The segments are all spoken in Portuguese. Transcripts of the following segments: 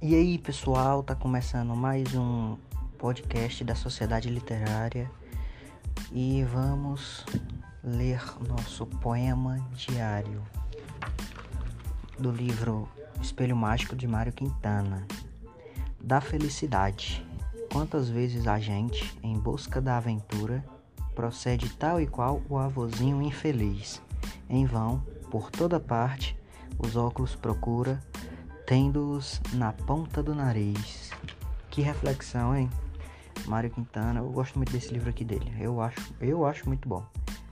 E aí, pessoal, tá começando mais um podcast da Sociedade Literária e vamos ler nosso poema diário do livro Espelho Mágico de Mário Quintana. Da felicidade. Quantas vezes a gente, em busca da aventura, procede tal e qual o avozinho infeliz. Em vão, por toda parte, os óculos procura tendo-os na ponta do nariz. Que reflexão, hein? Mário Quintana, eu gosto muito desse livro aqui dele. Eu acho, eu acho muito bom.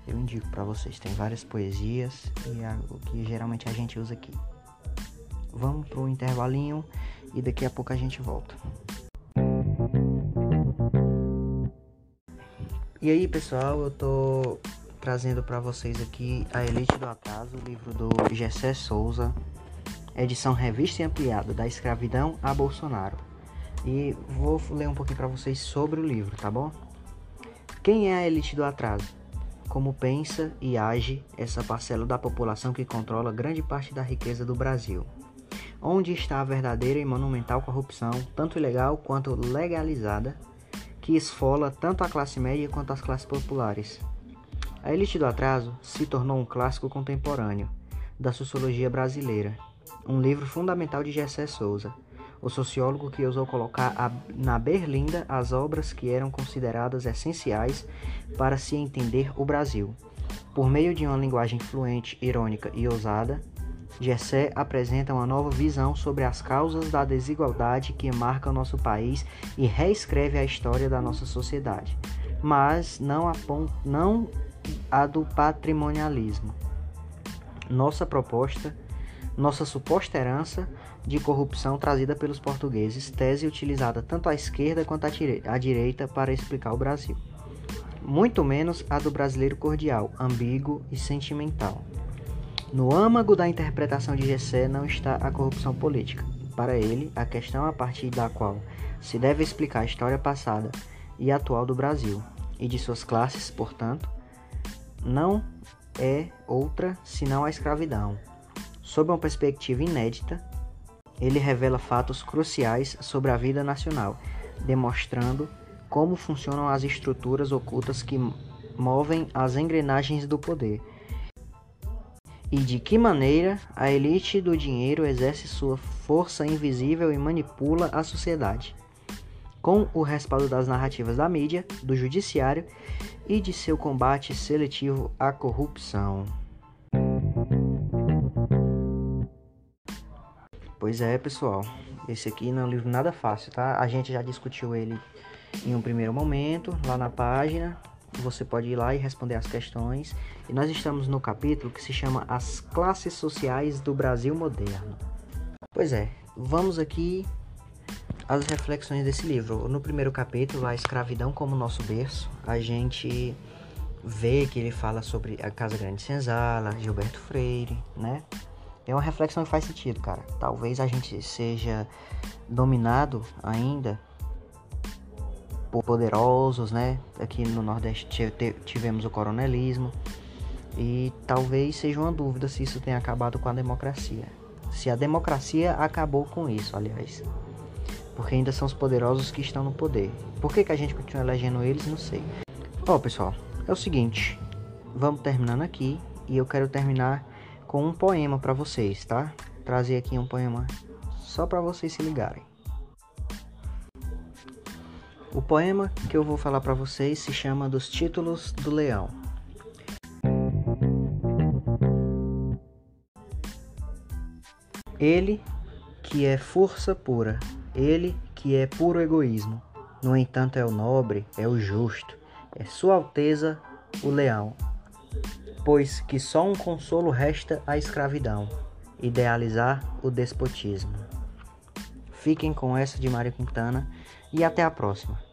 Eu indico para vocês. Tem várias poesias e é o que geralmente a gente usa aqui. Vamos pro intervalinho e daqui a pouco a gente volta. E aí, pessoal, eu tô trazendo para vocês aqui A Elite do Atraso, o livro do Gessé Souza, edição revista e ampliada da escravidão a Bolsonaro. E vou ler um pouquinho para vocês sobre o livro, tá bom? Quem é a elite do atraso? Como pensa e age essa parcela da população que controla grande parte da riqueza do Brasil? Onde está a verdadeira e monumental corrupção, tanto ilegal quanto legalizada, que esfola tanto a classe média quanto as classes populares? A elite do atraso se tornou um clássico contemporâneo da sociologia brasileira um livro fundamental de Gessé Souza, o sociólogo que ousou colocar a, na berlinda as obras que eram consideradas essenciais para se entender o Brasil. Por meio de uma linguagem fluente, irônica e ousada, Gessé apresenta uma nova visão sobre as causas da desigualdade que marca o nosso país e reescreve a história da nossa sociedade, mas não não a do patrimonialismo. Nossa proposta nossa suposta herança de corrupção trazida pelos portugueses, tese utilizada tanto à esquerda quanto à direita para explicar o Brasil. Muito menos a do brasileiro cordial, ambíguo e sentimental. No âmago da interpretação de Gessé não está a corrupção política. Para ele, a questão a partir da qual se deve explicar a história passada e atual do Brasil e de suas classes, portanto, não é outra senão a escravidão, Sob uma perspectiva inédita, ele revela fatos cruciais sobre a vida nacional, demonstrando como funcionam as estruturas ocultas que movem as engrenagens do poder e de que maneira a elite do dinheiro exerce sua força invisível e manipula a sociedade, com o respaldo das narrativas da mídia, do judiciário e de seu combate seletivo à corrupção. Pois é, pessoal. Esse aqui não é um livro nada fácil, tá? A gente já discutiu ele em um primeiro momento, lá na página. Você pode ir lá e responder as questões. E nós estamos no capítulo que se chama As Classes Sociais do Brasil Moderno. Pois é, vamos aqui às reflexões desse livro. No primeiro capítulo, A Escravidão como Nosso Berço, a gente vê que ele fala sobre a Casa Grande Senzala, Gilberto Freire, né? É uma reflexão que faz sentido, cara. Talvez a gente seja dominado ainda por poderosos, né? Aqui no Nordeste tivemos o coronelismo. E talvez seja uma dúvida se isso tem acabado com a democracia. Se a democracia acabou com isso, aliás. Porque ainda são os poderosos que estão no poder. Por que, que a gente continua elegendo eles? Não sei. Ó, pessoal, é o seguinte. Vamos terminando aqui. E eu quero terminar com um poema para vocês, tá? Trazer aqui um poema só para vocês se ligarem. O poema que eu vou falar para vocês se chama Dos Títulos do Leão. Ele que é força pura, ele que é puro egoísmo, no entanto é o nobre, é o justo, é Sua Alteza o Leão pois que só um consolo resta à escravidão, idealizar o despotismo. Fiquem com essa de Mário Quintana e até a próxima.